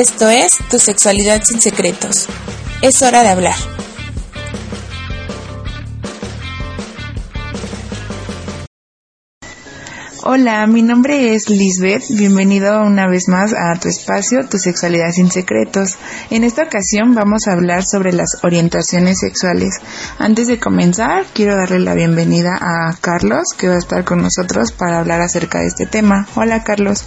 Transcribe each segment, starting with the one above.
Esto es Tu Sexualidad sin Secretos. Es hora de hablar. Hola, mi nombre es Lisbeth. Bienvenido una vez más a tu espacio, Tu Sexualidad sin Secretos. En esta ocasión vamos a hablar sobre las orientaciones sexuales. Antes de comenzar, quiero darle la bienvenida a Carlos, que va a estar con nosotros para hablar acerca de este tema. Hola, Carlos.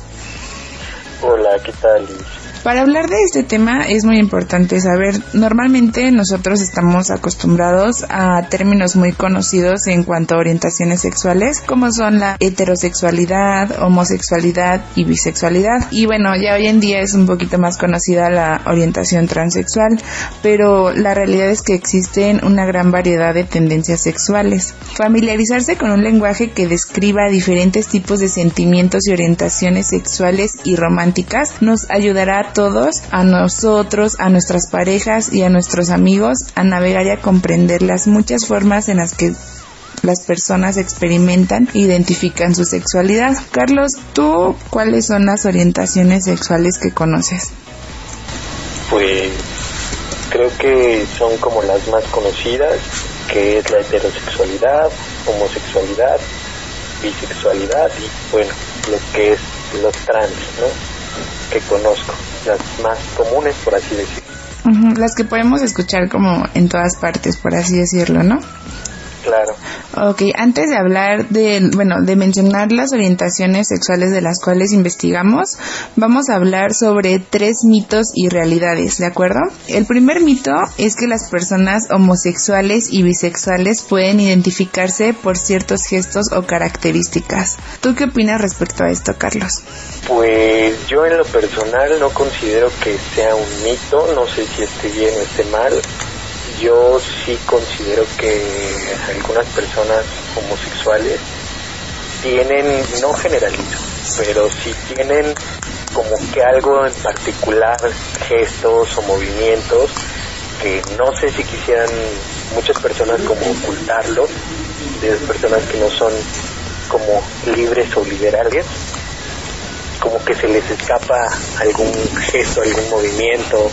Hola, ¿qué tal, Liz? Para hablar de este tema es muy importante saber, normalmente nosotros estamos acostumbrados a términos muy conocidos en cuanto a orientaciones sexuales, como son la heterosexualidad, homosexualidad y bisexualidad. Y bueno, ya hoy en día es un poquito más conocida la orientación transexual, pero la realidad es que existen una gran variedad de tendencias sexuales. Familiarizarse con un lenguaje que describa diferentes tipos de sentimientos y orientaciones sexuales y románticas nos ayudará todos, a nosotros, a nuestras parejas y a nuestros amigos a navegar y a comprender las muchas formas en las que las personas experimentan e identifican su sexualidad. Carlos, ¿tú cuáles son las orientaciones sexuales que conoces? Pues creo que son como las más conocidas, que es la heterosexualidad, homosexualidad, bisexualidad y bueno, lo que es los trans, ¿no? Que conozco las más comunes, por así decirlo. las que podemos escuchar como en todas partes, por así decirlo, ¿no? Claro. Ok, antes de hablar de, bueno, de mencionar las orientaciones sexuales de las cuales investigamos, vamos a hablar sobre tres mitos y realidades, ¿de acuerdo? El primer mito es que las personas homosexuales y bisexuales pueden identificarse por ciertos gestos o características. ¿Tú qué opinas respecto a esto, Carlos? Pues yo en lo personal no considero que sea un mito, no sé si esté bien o esté mal. Yo sí considero que algunas personas homosexuales tienen, no generalizo, pero sí tienen como que algo en particular, gestos o movimientos que no sé si quisieran muchas personas como ocultarlo, de personas que no son como libres o liberales, como que se les escapa algún gesto, algún movimiento,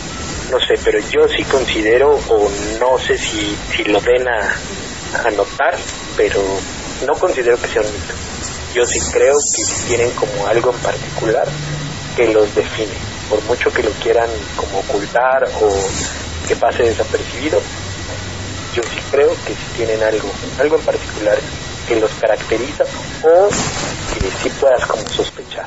no sé, pero yo sí considero, o no sé si, si lo ven a, notar, pero no considero que sea un mito. Yo sí creo que tienen como algo en particular que los define, por mucho que lo quieran como ocultar o que pase desapercibido, yo sí creo que sí tienen algo, algo en particular que los caracteriza o que sí puedas como sospechar.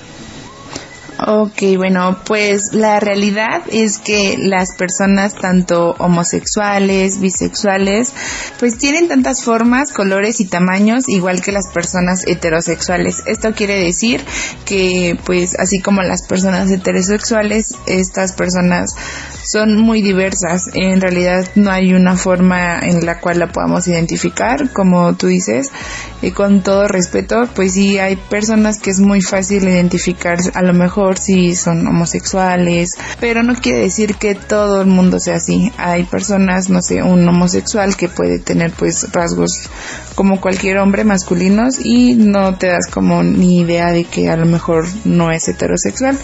Ok, bueno, pues la realidad es que las personas tanto homosexuales, bisexuales, pues tienen tantas formas, colores y tamaños igual que las personas heterosexuales. Esto quiere decir que pues así como las personas heterosexuales, estas personas son muy diversas. En realidad no hay una forma en la cual la podamos identificar, como tú dices. Y con todo respeto, pues sí hay personas que es muy fácil identificar, a lo mejor si son homosexuales, pero no quiere decir que todo el mundo sea así. Hay personas, no sé, un homosexual que puede tener pues rasgos como cualquier hombre masculinos y no te das como ni idea de que a lo mejor no es heterosexual.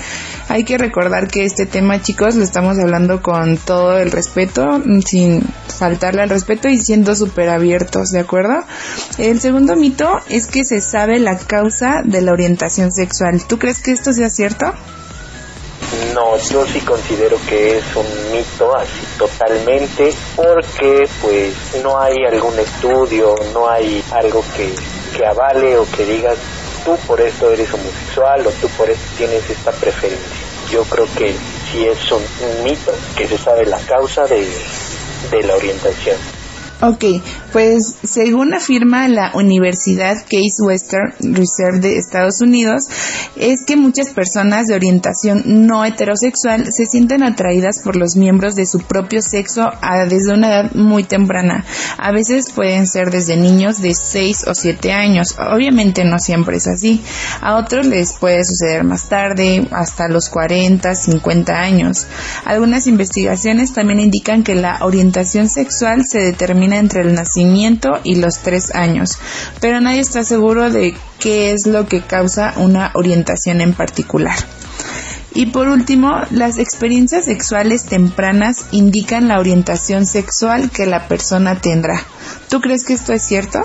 Hay que recordar que este tema, chicos, lo estamos hablando con todo el respeto, sin faltarle al respeto y siendo súper abiertos, ¿de acuerdo? El segundo mito es que se sabe la causa de la orientación sexual. ¿Tú crees que esto sea cierto? No, yo sí considero que es un mito así totalmente porque pues no hay algún estudio, no hay algo que, que avale o que digas tú por esto eres homosexual o tú por esto tienes esta preferencia. Yo creo que sí es un, mito que se sabe la causa de, de la orientación. Ok, Pues según afirma la Universidad Case Western Reserve de Estados Unidos, es que muchas personas de orientación no heterosexual se sienten atraídas por los miembros de su propio sexo desde una edad muy temprana. A veces pueden ser desde niños de 6 o 7 años. Obviamente no siempre es así. A otros les puede suceder más tarde, hasta los 40, 50 años. Algunas investigaciones también indican que la orientación sexual se determina entre el nacimiento y los tres años, pero nadie está seguro de qué es lo que causa una orientación en particular. Y por último, las experiencias sexuales tempranas indican la orientación sexual que la persona tendrá. ¿Tú crees que esto es cierto?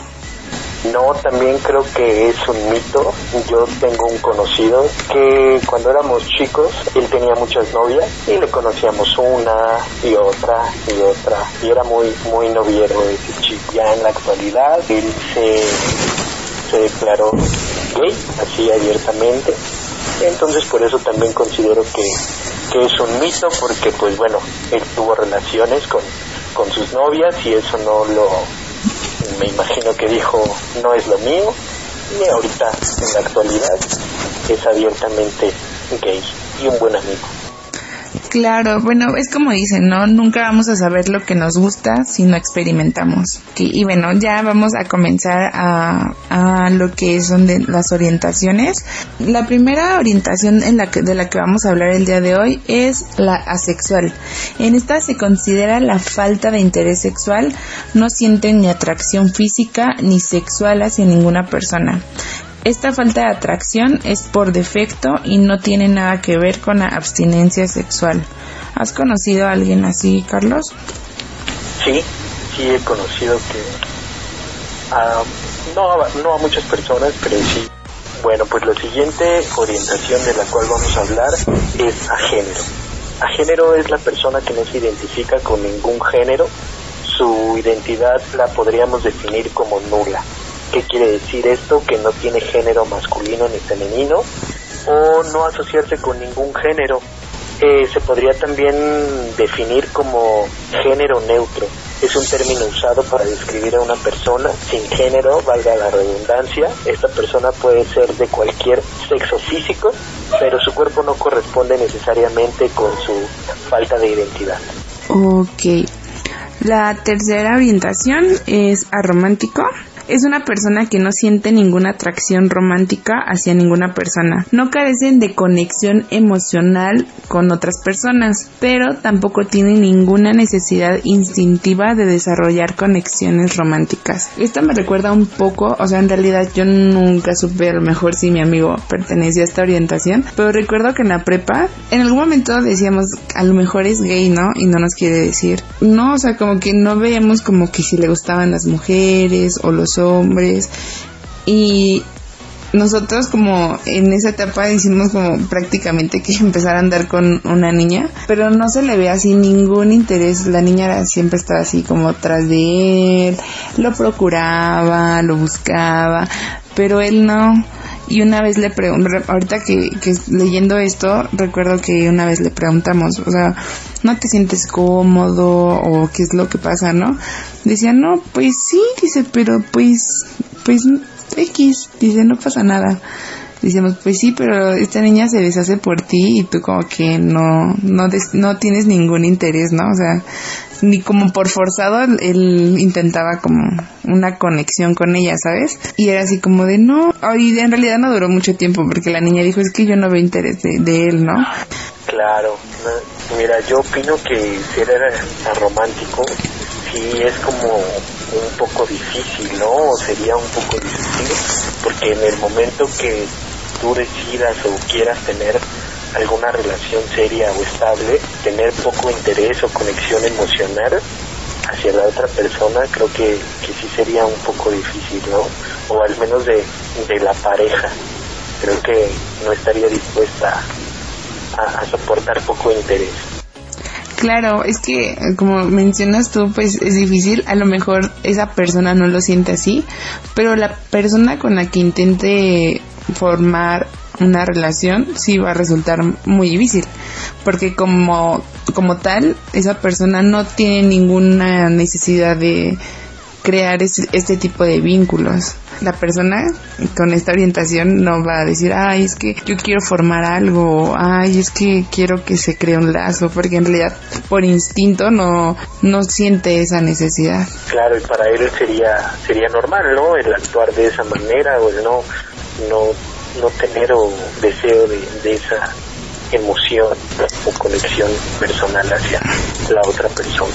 No, también creo que es un mito. Yo tengo un conocido que cuando éramos chicos, él tenía muchas novias y le conocíamos una y otra y otra. Y era muy, muy noviero ese chico. Ya en la actualidad, él se, se declaró gay, así abiertamente. Entonces por eso también considero que, que es un mito porque pues bueno, él tuvo relaciones con, con sus novias y eso no lo me imagino que dijo no es lo mío y ahorita en la actualidad es abiertamente gay y un buen amigo. Claro, bueno, es como dicen, ¿no? Nunca vamos a saber lo que nos gusta si no experimentamos. Y bueno, ya vamos a comenzar a, a lo que son de las orientaciones. La primera orientación en la que, de la que vamos a hablar el día de hoy es la asexual. En esta se considera la falta de interés sexual, no sienten ni atracción física ni sexual hacia ninguna persona. Esta falta de atracción es por defecto y no tiene nada que ver con la abstinencia sexual. ¿Has conocido a alguien así, Carlos? Sí, sí he conocido que a, no, no a muchas personas, pero sí. Bueno, pues la siguiente orientación de la cual vamos a hablar es a género. A género es la persona que no se identifica con ningún género. Su identidad la podríamos definir como nula ¿Qué quiere decir esto? Que no tiene género masculino ni femenino o no asociarse con ningún género. Eh, se podría también definir como género neutro. Es un término usado para describir a una persona sin género, valga la redundancia. Esta persona puede ser de cualquier sexo físico, pero su cuerpo no corresponde necesariamente con su falta de identidad. Ok. La tercera orientación es aromántico es una persona que no siente ninguna atracción romántica hacia ninguna persona. No carecen de conexión emocional con otras personas, pero tampoco tienen ninguna necesidad instintiva de desarrollar conexiones románticas. Esto me recuerda un poco, o sea, en realidad yo nunca supe a lo mejor si mi amigo pertenecía a esta orientación, pero recuerdo que en la prepa, en algún momento decíamos, a lo mejor es gay, ¿no? Y no nos quiere decir. No, o sea, como que no veíamos como que si le gustaban las mujeres o los hombres y nosotros como en esa etapa hicimos como prácticamente que empezar a andar con una niña, pero no se le ve así ningún interés, la niña siempre estaba así como tras de él, lo procuraba, lo buscaba, pero él no. Y una vez le pregunté, ahorita que, que leyendo esto, recuerdo que una vez le preguntamos, o sea, ¿no te sientes cómodo o qué es lo que pasa, no? Decía, no, pues sí, dice, pero pues, pues X, dice, no pasa nada. Decíamos, pues sí, pero esta niña se deshace por ti y tú como que no, no, no tienes ningún interés, ¿no? O sea, ni como por forzado él intentaba como una conexión con ella, ¿sabes? Y era así como de no, y en realidad no duró mucho tiempo porque la niña dijo es que yo no veo interés de, él, ¿no? Claro, mira, yo opino que ser romántico sí es como un poco difícil, ¿no? O sería un poco difícil porque en el momento que tú decidas o quieras tener alguna relación seria o estable, tener poco interés o conexión emocional hacia la otra persona, creo que, que sí sería un poco difícil, ¿no? O al menos de, de la pareja. Creo que no estaría dispuesta a soportar poco interés. Claro, es que como mencionas tú, pues es difícil, a lo mejor esa persona no lo siente así, pero la persona con la que intente formar una relación sí va a resultar muy difícil, porque como, como tal, esa persona no tiene ninguna necesidad de, crear este tipo de vínculos. La persona con esta orientación no va a decir, ay, es que yo quiero formar algo, ay, es que quiero que se cree un lazo, porque en realidad por instinto no, no siente esa necesidad. Claro, y para él sería, sería normal, ¿no? El actuar de esa manera o el no, no, no tener o deseo de, de esa emoción o conexión personal hacia la otra persona.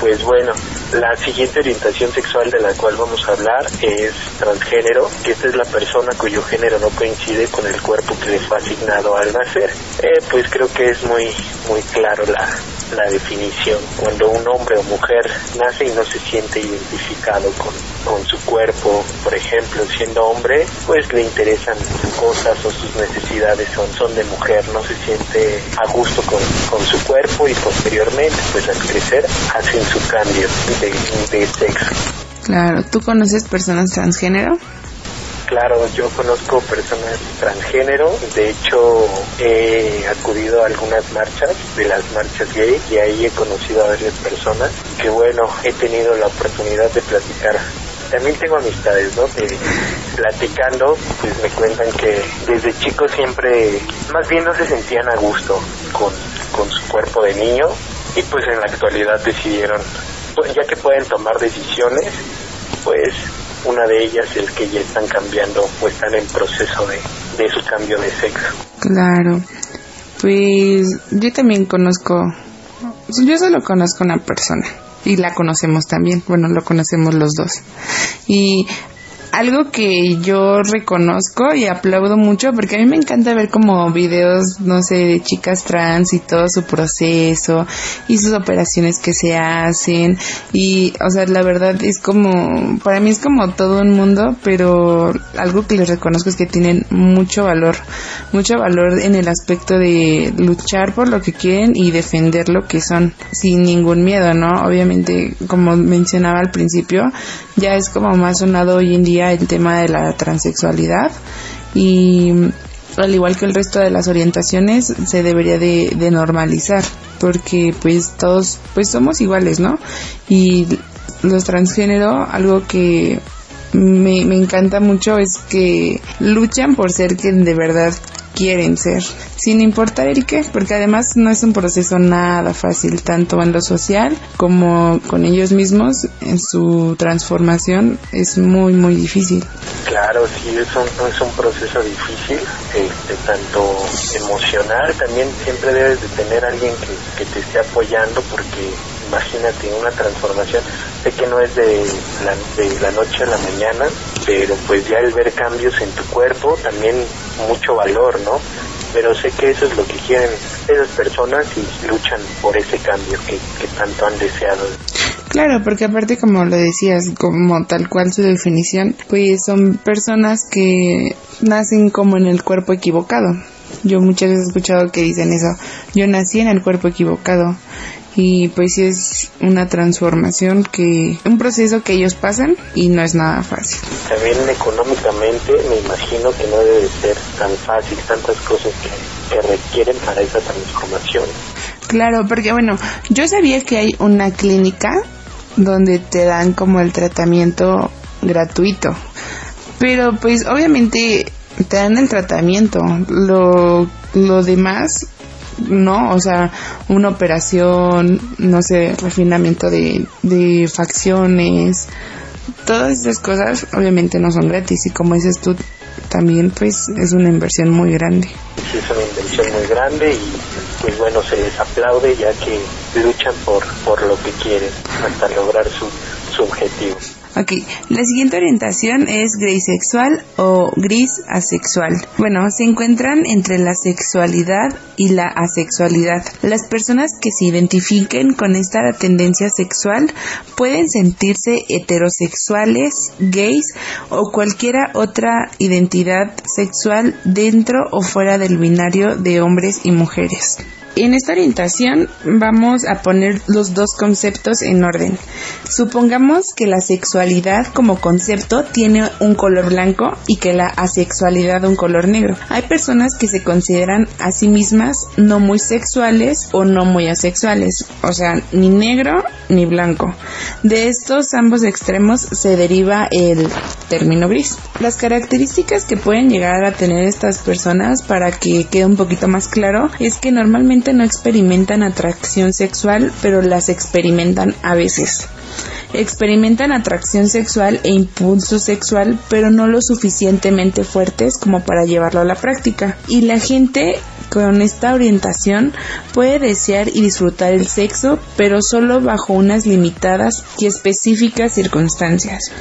Pues bueno, la siguiente orientación sexual de la cual vamos a hablar es transgénero, que esta es la persona cuyo género no coincide con el cuerpo que le fue asignado al nacer. Eh, pues creo que es muy, muy claro la, la definición. Cuando un hombre o mujer nace y no se siente identificado con, con su cuerpo, por ejemplo, siendo hombre, pues le interesan sus cosas o sus necesidades son, son de mujer, no se siente a gusto con, con su cuerpo y posteriormente, pues al crecer, hacen su cambio de, de sexo. Claro, ¿tú conoces personas transgénero? Claro, yo conozco personas transgénero, de hecho he acudido a algunas marchas, de las marchas gay, y ahí he conocido a varias personas que bueno, he tenido la oportunidad de platicar. También tengo amistades, ¿no? Que platicando, pues me cuentan que desde chicos siempre, más bien no se sentían a gusto con, con su cuerpo de niño y pues en la actualidad decidieron, ya que pueden tomar decisiones, pues una de ellas es que ya están cambiando o están en proceso de, de su cambio de sexo. Claro, pues yo también conozco, yo solo conozco una persona y la conocemos también, bueno, lo conocemos los dos. Y algo que yo reconozco y aplaudo mucho porque a mí me encanta ver como videos, no sé, de chicas trans y todo su proceso y sus operaciones que se hacen y, o sea, la verdad es como, para mí es como todo un mundo, pero algo que les reconozco es que tienen mucho valor, mucho valor en el aspecto de luchar por lo que quieren y defender lo que son sin ningún miedo, ¿no? Obviamente, como mencionaba al principio, ya es como más sonado hoy en día el tema de la transexualidad y al igual que el resto de las orientaciones se debería de, normalizar porque pues todos pues somos iguales no y los transgénero algo que me, me encanta mucho es que luchan por ser quien de verdad quieren ser, sin importar el qué, porque además no es un proceso nada fácil, tanto en lo social como con ellos mismos, en su transformación es muy, muy difícil. Claro, sí, es un, es un proceso difícil, este, tanto emocional, también siempre debes de tener alguien que, que te esté apoyando porque imagínate una transformación, sé que no es de la, noche a la mañana, pero pues ya el ver cambios en tu cuerpo también mucho valor, ¿no? Pero sé que eso es lo que quieren esas personas y luchan por ese cambio que, que tanto han deseado. Claro, porque aparte como lo decías, como tal cual su definición, pues son personas que nacen como en el cuerpo equivocado. Yo muchas veces he escuchado que dicen eso, yo nací en el cuerpo equivocado y pues sí es una transformación que un proceso que ellos pasan y no es nada fácil. También económicamente me imagino que no debe ser tan fácil tantas cosas que, que requieren para esa transformación. Claro, porque bueno, yo sabía que hay una clínica donde te dan como el tratamiento gratuito. Pero pues obviamente te dan el tratamiento. Lo, lo demás no, o sea, una operación, no sé, refinamiento de, de facciones, todas esas cosas obviamente no son gratis y como dices tú, también pues es una inversión muy grande. Sí, es una inversión muy grande y pues bueno, se les aplaude ya que luchan por, por lo que quieren hasta lograr su, su objetivo. Ok, la siguiente orientación es sexual o gris asexual. Bueno, se encuentran entre la sexualidad y la asexualidad. Las personas que se identifiquen con esta tendencia sexual pueden sentirse heterosexuales, gays o cualquiera otra identidad sexual dentro o fuera del binario de hombres y mujeres. En esta orientación vamos a poner los dos conceptos en orden. Supongamos que la sexualidad como concepto tiene un color blanco y que la asexualidad un color negro. Hay personas que se consideran a sí mismas no muy sexuales o no muy asexuales, o sea, ni negro ni blanco. De estos ambos extremos se deriva el término gris. Las características que pueden llegar a tener estas personas para que quede un poquito más claro es que normalmente no experimentan atracción sexual, pero las experimentan a veces. Experimentan atracción sexual e impulso sexual, pero no lo suficientemente fuertes como para llevarlo a la práctica. Y la gente con esta orientación puede desear y disfrutar el sexo, pero solo bajo unas limitadas y específicas circunstancias.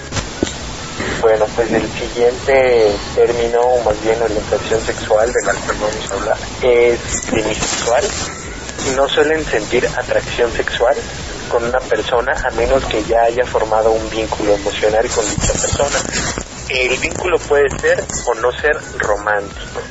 Bueno, pues el siguiente término, o más bien orientación sexual vamos a hablar, es. No suelen sentir atracción sexual con una persona a menos que ya haya formado un vínculo emocional con dicha persona. El vínculo puede ser o no ser romántico.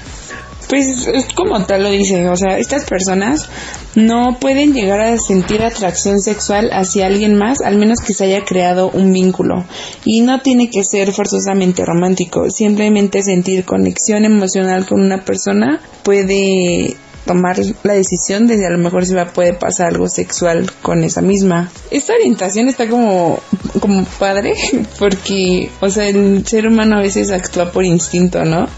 Pues es como tal lo dice, o sea, estas personas no pueden llegar a sentir atracción sexual hacia alguien más al menos que se haya creado un vínculo. Y no tiene que ser forzosamente romántico, simplemente sentir conexión emocional con una persona puede tomar la decisión de a lo mejor se a puede pasar algo sexual con esa misma. Esta orientación está como, como padre porque, o sea, el ser humano a veces actúa por instinto, ¿no?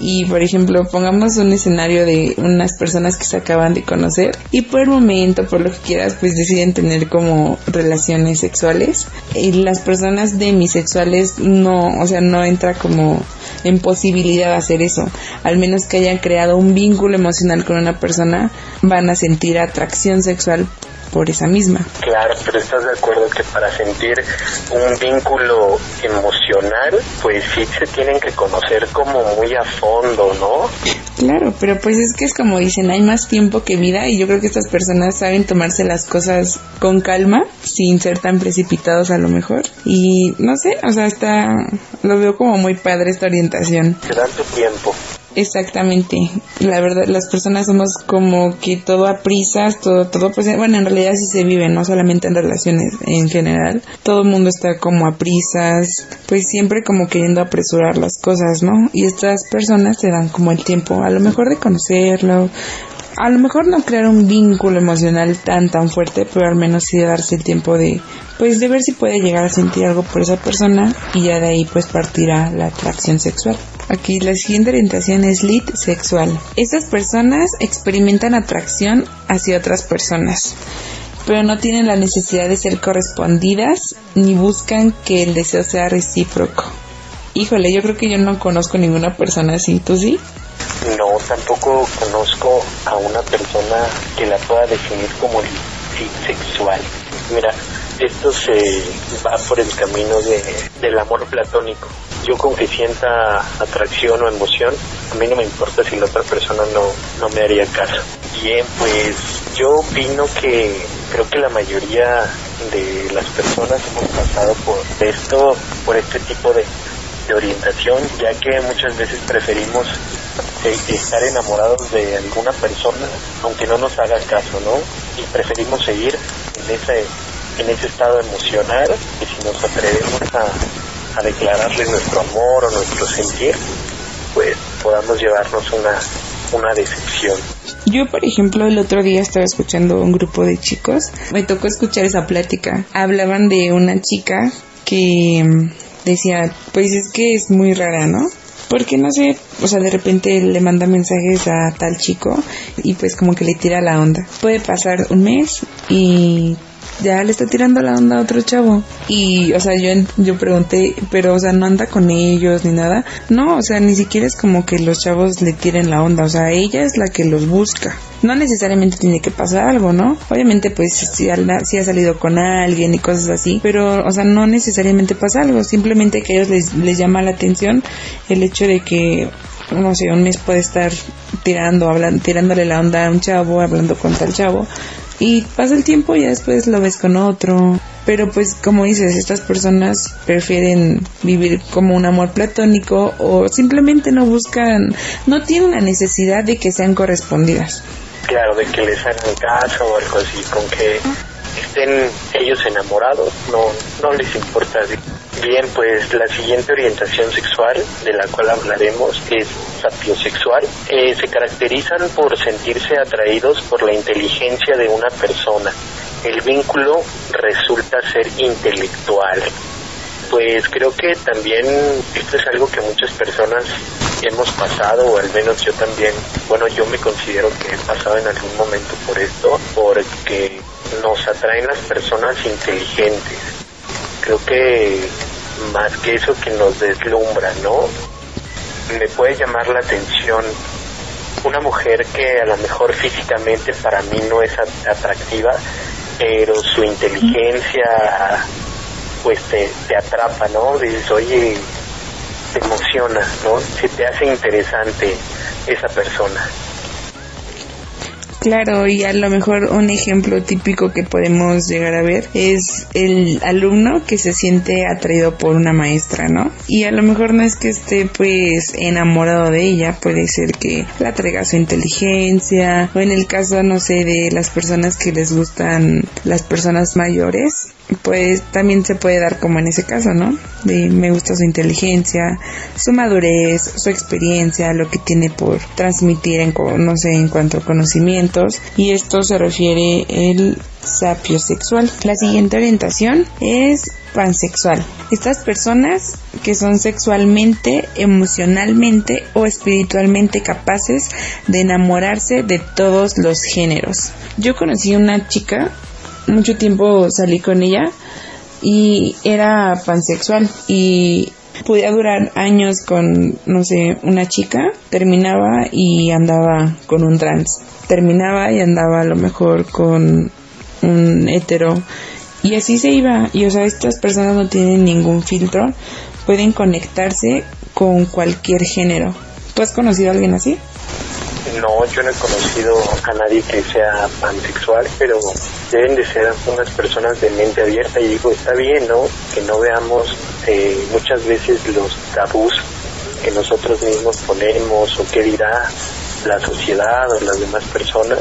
Y por ejemplo pongamos un escenario de unas personas que se acaban de conocer y por el momento por lo que quieras pues deciden tener como relaciones sexuales. Y las personas demisexuales no o sea no entra como en posibilidad de hacer eso. Al menos que hayan creado un vínculo emocional con una persona van a sentir atracción sexual por esa misma. Claro, pero estás de acuerdo que para sentir un vínculo emocional, pues sí se tienen que conocer como muy a fondo, ¿no? Claro, pero pues es que es como dicen, hay más tiempo que vida y yo creo que estas personas saben tomarse las cosas con calma, sin ser tan precipitados a lo mejor. Y no sé, o sea, está, lo veo como muy padre esta orientación. Se dan tu tiempo. Exactamente. La verdad, las personas somos como que todo a prisas, todo, todo, pues, bueno, en realidad sí se vive, no solamente en relaciones en general. Todo el mundo está como a prisas, pues siempre como queriendo apresurar las cosas, ¿no? Y estas personas se dan como el tiempo, a lo mejor de conocerlo, a lo mejor no crear un vínculo emocional tan tan fuerte, pero al menos sí darse el tiempo de pues de ver si puede llegar a sentir algo por esa persona y ya de ahí pues partirá la atracción sexual. Aquí la siguiente orientación es lead sexual. Estas personas experimentan atracción hacia otras personas, pero no tienen la necesidad de ser correspondidas ni buscan que el deseo sea recíproco. Híjole, yo creo que yo no conozco ninguna persona así, ¿tú sí? No, tampoco conozco a una persona que la pueda definir como lead sexual. Mira, esto se va por el camino de, del amor platónico yo con que sienta atracción o emoción, a mí no me importa si la otra persona no, no me haría caso. Bien, pues yo opino que creo que la mayoría de las personas hemos pasado por esto, por este tipo de, de orientación, ya que muchas veces preferimos eh, estar enamorados de alguna persona, aunque no nos haga caso, ¿no? Y preferimos seguir en ese, en ese estado emocional, y si nos atrevemos a a declararle nuestro amor o nuestro sentir, pues podamos llevarnos una, una decepción. Yo, por ejemplo, el otro día estaba escuchando un grupo de chicos, me tocó escuchar esa plática. Hablaban de una chica que decía, pues es que es muy rara, ¿no? Porque no sé, o sea, de repente le manda mensajes a tal chico y pues como que le tira la onda. Puede pasar un mes y ya le está tirando la onda a otro chavo. Y, o sea, yo, yo pregunté, pero, o sea, no anda con ellos ni nada. No, o sea, ni siquiera es como que los chavos le tiren la onda. O sea, ella es la que los busca. No necesariamente tiene que pasar algo, ¿no? Obviamente, pues, si, ha salido con alguien y cosas así. Pero, o sea, no necesariamente pasa algo. Simplemente que a ellos les, les llama la atención el hecho de que no sé, un mes puede estar tirando, tirándole la onda a un chavo, hablando con tal chavo, y pasa el tiempo y después lo ves con otro. Pero pues como dices, estas personas prefieren vivir como un amor platónico o simplemente no buscan, no tienen la necesidad de que sean correspondidas. Claro, de que les hagan caso o algo así, con que estén ellos enamorados, no, no les importa Bien, pues la siguiente orientación sexual de la cual hablaremos es sapiosexual. Eh, se caracterizan por sentirse atraídos por la inteligencia de una persona. El vínculo resulta ser intelectual. Pues creo que también esto es algo que muchas personas hemos pasado, o al menos yo también, bueno, yo me considero que he pasado en algún momento por esto, porque nos atraen las personas inteligentes. Creo que más que eso que nos deslumbra, ¿no? Me puede llamar la atención una mujer que a lo mejor físicamente para mí no es atractiva, pero su inteligencia pues te, te atrapa, ¿no? Dices, oye, te emociona, ¿no? Se te hace interesante esa persona. Claro, y a lo mejor un ejemplo típico que podemos llegar a ver es el alumno que se siente atraído por una maestra, ¿no? Y a lo mejor no es que esté pues enamorado de ella, puede ser que la traiga su inteligencia, o en el caso, no sé, de las personas que les gustan las personas mayores, pues también se puede dar como en ese caso, ¿no? De me gusta su inteligencia, su madurez, su experiencia, lo que tiene por transmitir en, no sé, en cuanto a conocimientos y esto se refiere el sapio sexual. La siguiente orientación es pansexual. Estas personas que son sexualmente, emocionalmente o espiritualmente capaces de enamorarse de todos los géneros. Yo conocí una chica mucho tiempo salí con ella y era pansexual y podía durar años con, no sé, una chica, terminaba y andaba con un trans, terminaba y andaba a lo mejor con un hetero y así se iba y o sea, estas personas no tienen ningún filtro, pueden conectarse con cualquier género. ¿Tú has conocido a alguien así? No, yo no he conocido a nadie que sea pansexual, pero deben de ser unas personas de mente abierta y digo, está bien, ¿no? Que no veamos eh, muchas veces los tabús que nosotros mismos ponemos o qué dirá la sociedad o las demás personas,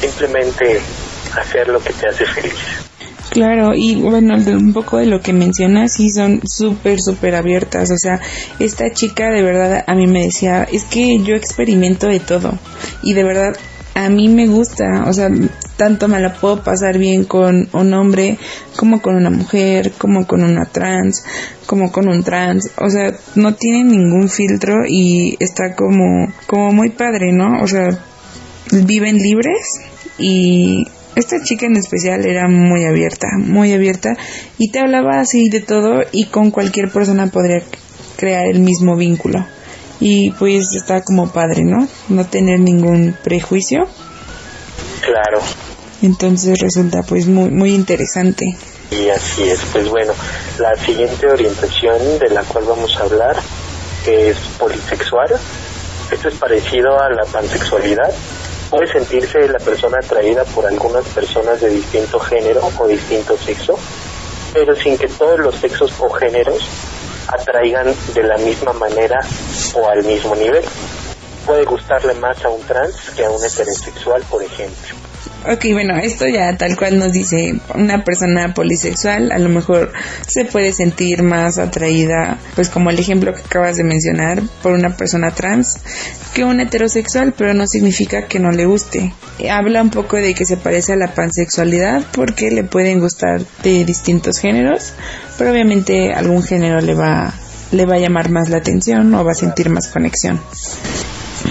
simplemente hacer lo que te hace feliz. Claro, y bueno, un poco de lo que mencionas, sí son súper, súper abiertas. O sea, esta chica de verdad a mí me decía, es que yo experimento de todo. Y de verdad, a mí me gusta. O sea, tanto me la puedo pasar bien con un hombre, como con una mujer, como con una trans, como con un trans. O sea, no tiene ningún filtro y está como, como muy padre, ¿no? O sea, viven libres y esta chica en especial era muy abierta, muy abierta y te hablaba así de todo y con cualquier persona podría crear el mismo vínculo. Y pues está como padre, ¿no? No tener ningún prejuicio. Claro. Entonces resulta pues muy muy interesante. Y así es, pues bueno, la siguiente orientación de la cual vamos a hablar es polisexual. Esto es parecido a la pansexualidad, puede sentirse la persona atraída por algunas personas de distinto género o distinto sexo, pero sin que todos los sexos o géneros atraigan de la misma manera o al mismo nivel. Puede gustarle más a un trans que a un heterosexual, por ejemplo. Ok, bueno, esto ya tal cual nos dice una persona polisexual, a lo mejor se puede sentir más atraída, pues como el ejemplo que acabas de mencionar, por una persona trans que un heterosexual, pero no significa que no le guste. Habla un poco de que se parece a la pansexualidad porque le pueden gustar de distintos géneros, pero obviamente algún género le va, le va a llamar más la atención o va a sentir más conexión.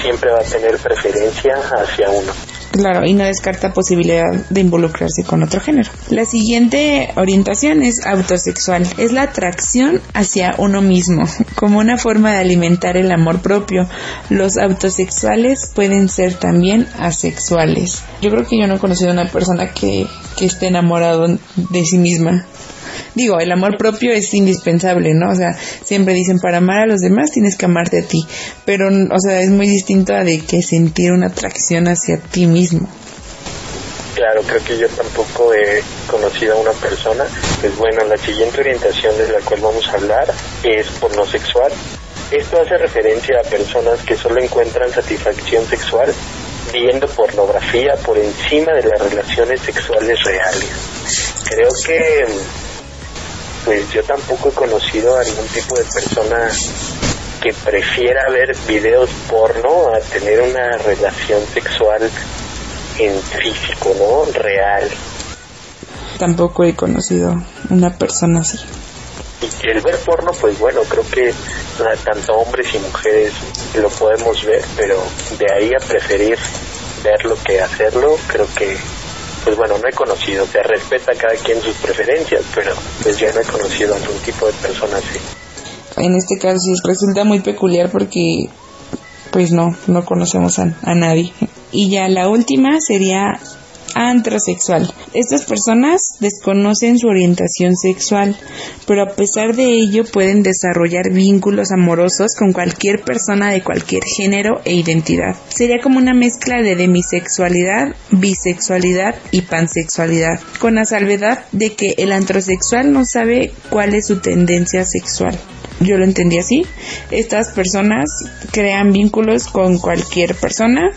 Siempre va a tener preferencia hacia uno. Claro, y no descarta posibilidad de involucrarse con otro género. La siguiente orientación es autosexual. Es la atracción hacia uno mismo, como una forma de alimentar el amor propio. Los autosexuales pueden ser también asexuales. Yo creo que yo no he conocido a una persona que, que esté enamorado de sí misma digo, el amor propio es indispensable, ¿no? O sea, siempre dicen, para amar a los demás tienes que amarte a ti, pero, o sea, es muy distinto a de que sentir una atracción hacia ti mismo. Claro, creo que yo tampoco he conocido a una persona. Pues bueno, la siguiente orientación de la cual vamos a hablar es pornosexual. Esto hace referencia a personas que solo encuentran satisfacción sexual viendo pornografía por encima de las relaciones sexuales reales. Creo que pues yo tampoco he conocido a algún tipo de persona que prefiera ver videos porno a tener una relación sexual en físico, ¿no? Real. Tampoco he conocido una persona así. Y el ver porno, pues bueno, creo que tanto hombres y mujeres lo podemos ver, pero de ahí a preferir verlo que hacerlo, creo que, pues bueno, no he conocido, se respeta cada quien sus preferencias, pero pues ya no he conocido a algún tipo de persona así. En este caso sí resulta muy peculiar porque pues no, no conocemos a, a nadie. Y ya la última sería antrosexual. Estas personas desconocen su orientación sexual, pero a pesar de ello pueden desarrollar vínculos amorosos con cualquier persona de cualquier género e identidad. Sería como una mezcla de demisexualidad, bisexualidad y pansexualidad, con la salvedad de que el antrosexual no sabe cuál es su tendencia sexual yo lo entendí así. Estas personas crean vínculos con cualquier persona,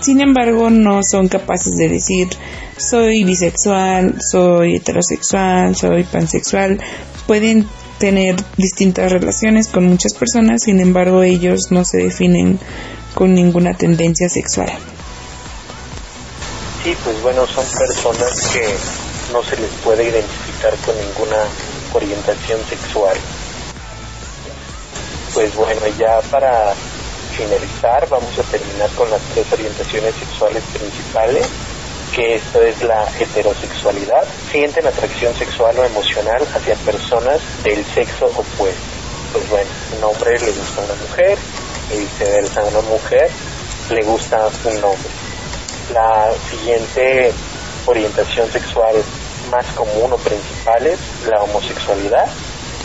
sin embargo, no son capaces de decir soy bisexual, soy heterosexual, soy pansexual. Pueden tener distintas relaciones con muchas personas, sin embargo, ellos no se definen con ninguna tendencia sexual. Sí, pues bueno, son personas que no se les puede identificar con ninguna orientación sexual. Pues bueno, ya para finalizar, vamos a terminar con las tres orientaciones sexuales principales, que esto es la heterosexualidad. Sienten atracción sexual o emocional hacia personas del sexo opuesto. Pues bueno, un hombre le gusta a una mujer y viceversa, a una mujer le gusta un hombre. La siguiente orientación sexual más común o principal es la homosexualidad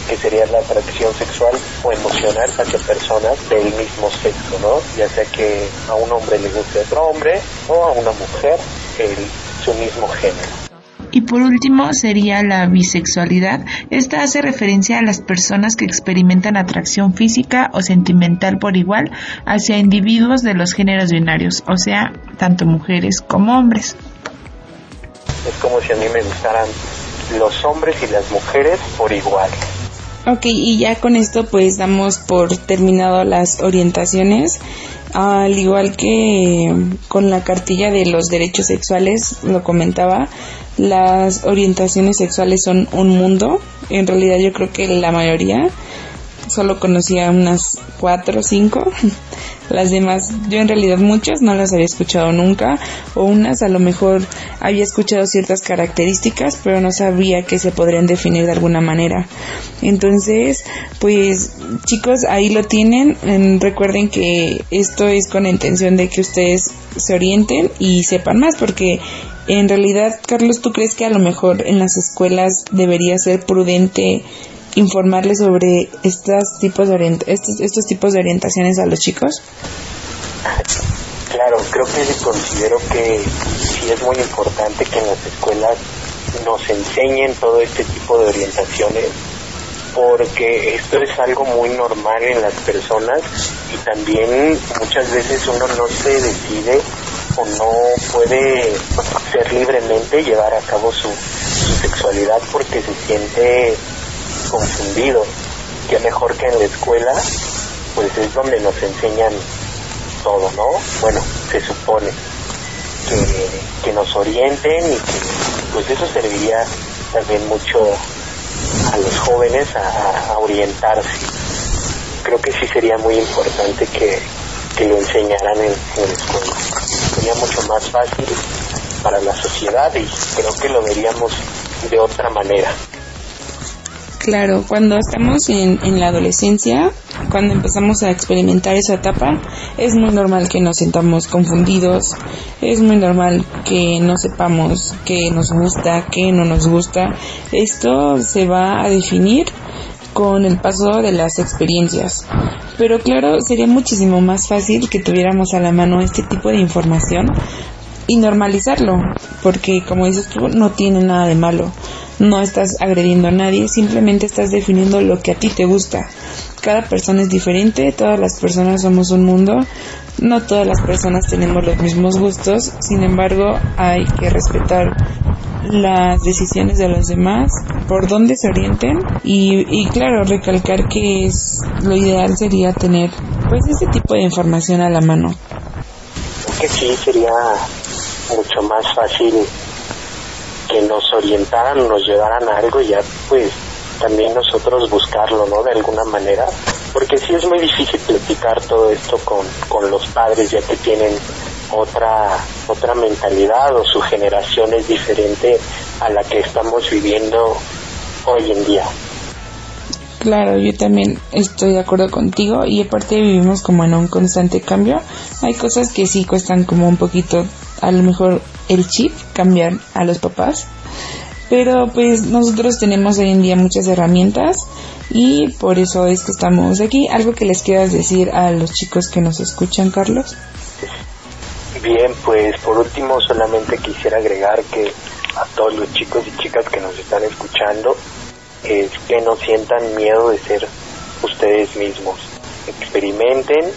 que sería la atracción sexual o emocional hacia personas del mismo sexo, ¿no? Ya sea que a un hombre le guste otro hombre o a una mujer el, su mismo género. Y por último sería la bisexualidad. Esta hace referencia a las personas que experimentan atracción física o sentimental por igual hacia individuos de los géneros binarios, o sea, tanto mujeres como hombres. Es como si a mí me gustaran los hombres y las mujeres por igual. Ok, y ya con esto pues damos por terminado las orientaciones. Al igual que con la cartilla de los derechos sexuales, lo comentaba, las orientaciones sexuales son un mundo. En realidad yo creo que la mayoría solo conocía unas cuatro o cinco. Las demás, yo en realidad muchas no las había escuchado nunca, o unas a lo mejor había escuchado ciertas características, pero no sabía que se podrían definir de alguna manera. Entonces, pues chicos, ahí lo tienen. recuerden que esto es con la intención de que ustedes se orienten y sepan más, porque en realidad, Carlos, ¿tú crees que a lo mejor en las escuelas debería ser prudente informarles sobre estos tipos de estos, estos tipos de orientaciones a los chicos? Claro, creo que considero que sí es muy importante que en las escuelas nos enseñen todo este tipo de orientaciones porque esto es algo muy normal en las personas y también muchas veces uno no se decide o no puede ser libremente llevar a cabo su, sexualidad porque se siente confundido. Que mejor que en la escuela, pues es donde nos enseñan todo, ¿no? Bueno, se supone que, nos orienten y que pues eso serviría también mucho a los jóvenes a, orientarse. Creo que sí sería muy importante que, que lo enseñaran en, en la escuela. Sería mucho más fácil para la sociedad y creo que lo veríamos de otra manera. Claro, cuando estamos en, la adolescencia, cuando empezamos a experimentar esa etapa, es muy normal que nos sintamos confundidos, es muy normal que no sepamos qué nos gusta, qué no nos gusta. Esto se va a definir con el paso de las experiencias. Pero claro, sería muchísimo más fácil que tuviéramos a la mano este tipo de información y normalizarlo, porque como dices tú, no tiene nada de malo no estás agrediendo a nadie, simplemente estás definiendo lo que a ti te gusta. Cada persona es diferente, todas las personas somos un mundo, no todas las personas tenemos los mismos gustos, sin embargo hay que respetar las decisiones de los demás por dónde se orienten y, claro, recalcar que es lo ideal sería tener pues ese tipo de información a la mano. Que sí sería mucho más fácil que nos orientaran, nos llevaran a algo y ya pues también nosotros buscarlo, ¿no? De alguna manera, porque sí es muy difícil platicar todo esto con, con los padres ya que tienen otra otra mentalidad o su generación es diferente a la que estamos viviendo hoy en día. Claro, yo también estoy de acuerdo contigo y aparte vivimos como en un constante cambio. Hay cosas que sí cuestan como un poquito, a lo mejor el chip, cambiar a los papás. Pero pues nosotros tenemos hoy en día muchas herramientas y por eso es que estamos aquí. ¿Algo que les quieras decir a los chicos que nos escuchan, Carlos? Bien, pues por último solamente quisiera agregar que a todos los chicos y chicas que nos están escuchando es que no sientan miedo de ser ustedes mismos. Experimenten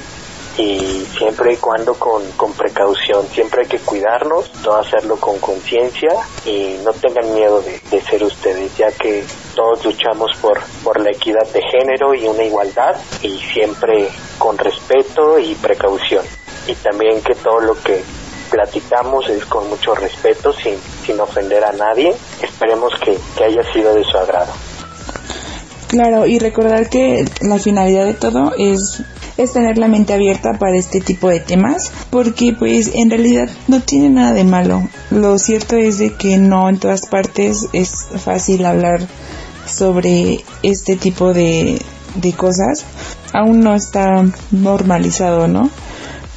y siempre y cuando con, con precaución, siempre hay que cuidarnos, todo hacerlo con conciencia y no tengan miedo de, de, ser ustedes, ya que todos luchamos por, por la equidad de género y una igualdad y siempre con respeto y precaución y también que todo lo que platicamos es con mucho respeto, sin, sin ofender a nadie. Esperemos que, que haya sido de su agrado. Claro, y recordar que la finalidad de todo es es tener la mente abierta para este tipo de temas porque pues en realidad no tiene nada de malo lo cierto es de que no en todas partes es fácil hablar sobre este tipo de, de cosas aún no está normalizado no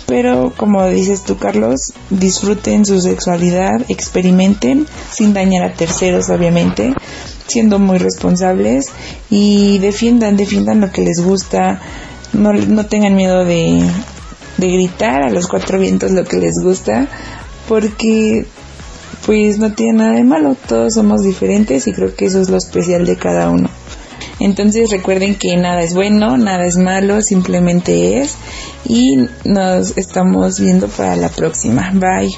pero como dices tú, Carlos, disfruten su sexualidad, experimenten sin dañar a terceros, obviamente, siendo muy responsables y defiendan, defiendan lo que les gusta. No, no tengan miedo de, de gritar a los cuatro vientos lo que les gusta, porque pues no tiene nada de malo, todos somos diferentes y creo que eso es lo especial de cada uno. Entonces recuerden que nada es bueno, nada es malo, simplemente es. Y nos estamos viendo para la próxima. Bye.